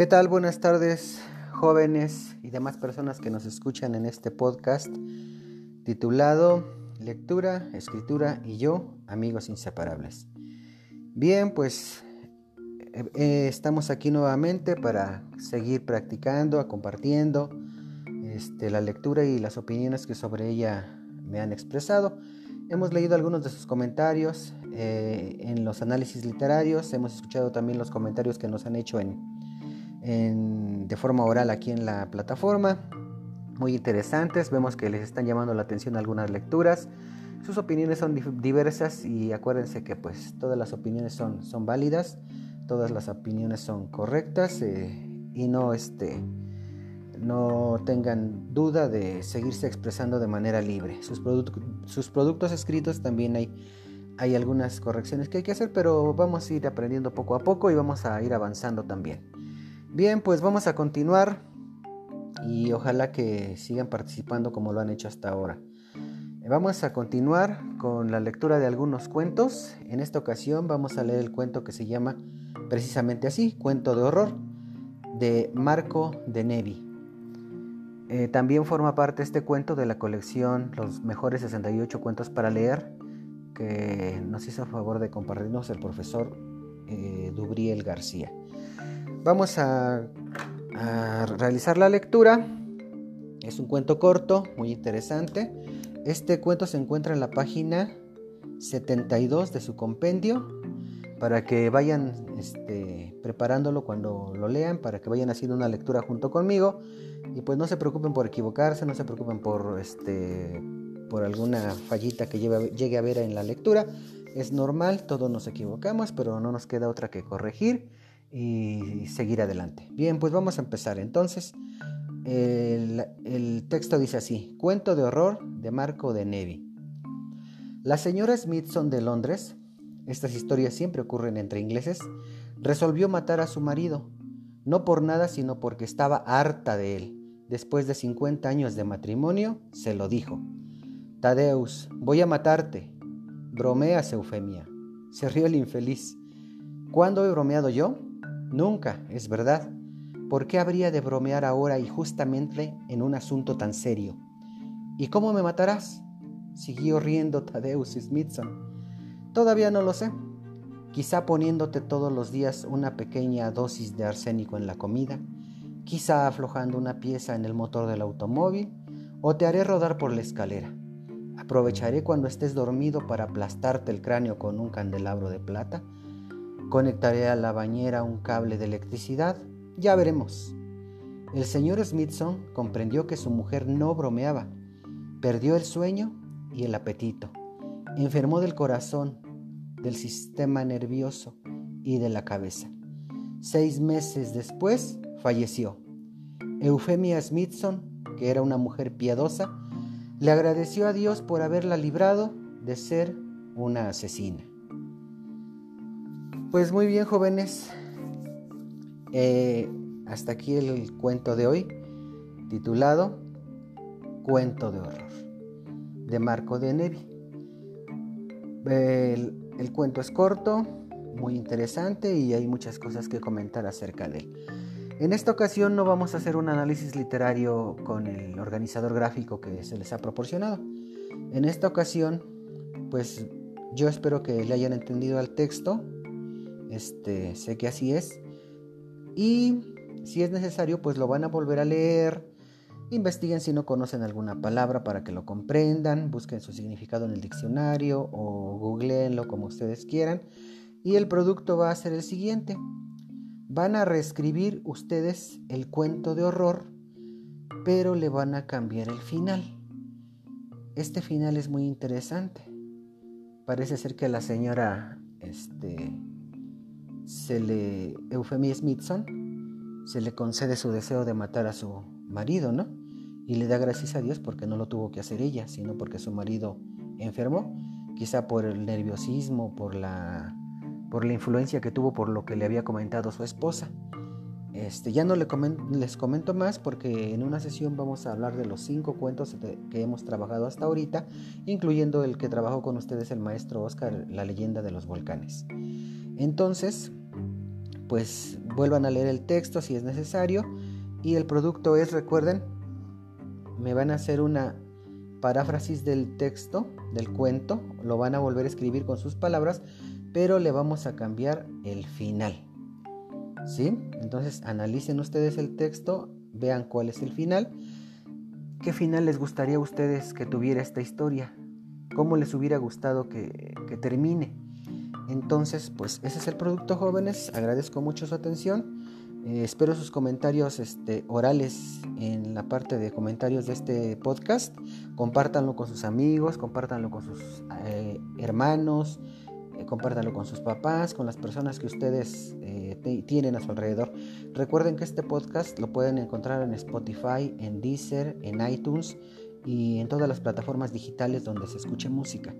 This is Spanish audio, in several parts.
¿Qué tal? Buenas tardes, jóvenes y demás personas que nos escuchan en este podcast titulado Lectura, Escritura y yo, amigos inseparables. Bien, pues eh, eh, estamos aquí nuevamente para seguir practicando, compartiendo este, la lectura y las opiniones que sobre ella me han expresado. Hemos leído algunos de sus comentarios eh, en los análisis literarios, hemos escuchado también los comentarios que nos han hecho en, de forma oral aquí en la plataforma. Muy interesantes, vemos que les están llamando la atención algunas lecturas. Sus opiniones son diversas y acuérdense que pues todas las opiniones son, son válidas, todas las opiniones son correctas eh, y no este, no tengan duda de seguirse expresando de manera libre. Sus, sus productos escritos también hay, hay algunas correcciones que hay que hacer, pero vamos a ir aprendiendo poco a poco y vamos a ir avanzando también. Bien, pues vamos a continuar y ojalá que sigan participando como lo han hecho hasta ahora. Vamos a continuar con la lectura de algunos cuentos. En esta ocasión vamos a leer el cuento que se llama precisamente así, Cuento de Horror, de Marco de Nevi. Eh, también forma parte este cuento de la colección Los mejores 68 cuentos para leer que nos hizo favor de compartirnos el profesor eh, Dubriel García. Vamos a, realizar la lectura. Es un cuento corto, muy interesante. Este cuento se encuentra en la página 72 de su compendio para que vayan este, preparándolo cuando lo lean, para que vayan haciendo una lectura junto conmigo y pues no se preocupen por equivocarse, no se preocupen por, este, por alguna fallita que llegue a ver en la lectura. Es normal, todos nos equivocamos, pero no nos queda otra que corregir y seguir adelante. Bien, pues vamos a empezar. Entonces, el, texto dice así, cuento de horror de Marco de Nevi. La señora Smithson de Londres, estas historias siempre ocurren entre ingleses, resolvió matar a su marido, no por nada sino porque estaba harta de él después de 50 años de matrimonio, se lo dijo. Tadeus, voy a matarte. Bromeas, Eufemia. Se rió el infeliz. ¿Cuándo he bromeado yo? Nunca, es verdad. ¿Por qué habría de bromear ahora y justamente en un asunto tan serio? ¿Y cómo me matarás? Siguió riendo Tadeus Smithson. Todavía no lo sé. Quizá poniéndote todos los días una pequeña dosis de arsénico en la comida quizá aflojando una pieza en el motor del automóvil, o te haré rodar por la escalera. Aprovecharé cuando estés dormido para aplastarte el cráneo con un candelabro de plata. Conectaré a la bañera un cable de electricidad. Ya veremos. El señor Smithson comprendió que su mujer no bromeaba. Perdió el sueño y el apetito. Enfermó del corazón, del sistema nervioso y de la cabeza. Seis meses después falleció. Eufemia Smithson, que era una mujer piadosa, le agradeció a Dios por haberla librado de ser una asesina. Pues muy bien jóvenes, eh, hasta aquí el cuento de hoy, titulado Cuento de Horror, de Marco de Nevi. el cuento es corto, muy interesante y hay muchas cosas que comentar acerca de él. En esta ocasión no vamos a hacer un análisis literario con el organizador gráfico que se les ha proporcionado. En esta ocasión, pues yo espero que le hayan entendido al texto. Este, sé que así es. Y si es necesario, pues lo van a volver a leer. Investiguen si no conocen alguna palabra para que lo comprendan, busquen su significado en el diccionario o googleenlo como ustedes quieran. Y el producto va a ser el siguiente. Van a reescribir ustedes el cuento de horror, pero le van a cambiar el final. Este final es muy interesante. Parece ser que la señora este, se le, Eufemia Smithson, se le concede su deseo de matar a su marido, ¿no? Y le da gracias a Dios porque no lo tuvo que hacer ella, sino porque su marido enfermó, quizá por el nerviosismo, por la por la influencia que tuvo por lo que le había comentado su esposa. Este, ya no le les comento más porque en una sesión vamos a hablar de los cinco cuentos que hemos trabajado hasta ahorita, incluyendo el que trabajó con ustedes el maestro Oscar, La leyenda de los volcanes. Entonces, pues vuelvan a leer el texto si es necesario. Y el producto es, recuerden, me van a hacer una paráfrasis del texto, del cuento, lo van a volver a escribir con sus palabras, pero le vamos a cambiar el final. ¿Sí? Entonces analicen ustedes el texto, vean cuál es el final. ¿Qué final les gustaría a ustedes que tuviera esta historia? ¿Cómo les hubiera gustado que, que termine? Entonces, pues ese es el producto jóvenes. Agradezco mucho su atención. Eh, espero sus comentarios este, orales en la parte de comentarios de este podcast. Compártanlo con sus amigos, compártanlo con sus eh, hermanos, eh, compártanlo con sus papás, con las personas que ustedes tienen a su alrededor. Recuerden que este podcast lo pueden encontrar en Spotify, en Deezer, en iTunes y en todas las plataformas digitales donde se escuche música.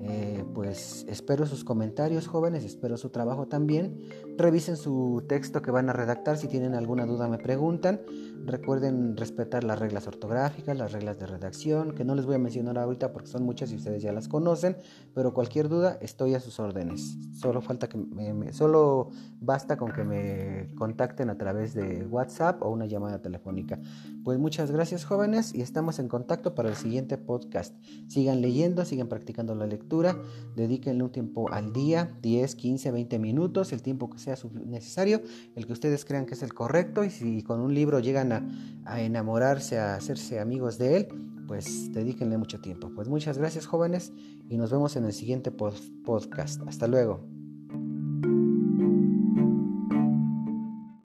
Eh, pues espero sus comentarios jóvenes, espero su trabajo también. Revisen su texto que van a redactar, si tienen alguna duda me preguntan. Recuerden respetar las reglas ortográficas, las reglas de redacción, que no les voy a mencionar ahorita porque son muchas y ustedes ya las conocen, pero cualquier duda estoy a sus órdenes. Solo falta que me, solo basta con que me contacten a través de WhatsApp o una llamada telefónica. Pues muchas gracias jóvenes y estamos en contacto para el siguiente podcast. Sigan leyendo, sigan practicando la lectura dedíquenle un tiempo al día, 10, 15, 20 minutos, el tiempo que sea necesario, el que ustedes crean que es el correcto y si con un libro llegan a, enamorarse, a hacerse amigos de él, pues dedíquenle mucho tiempo. Pues muchas gracias jóvenes y nos vemos en el siguiente podcast. Hasta luego.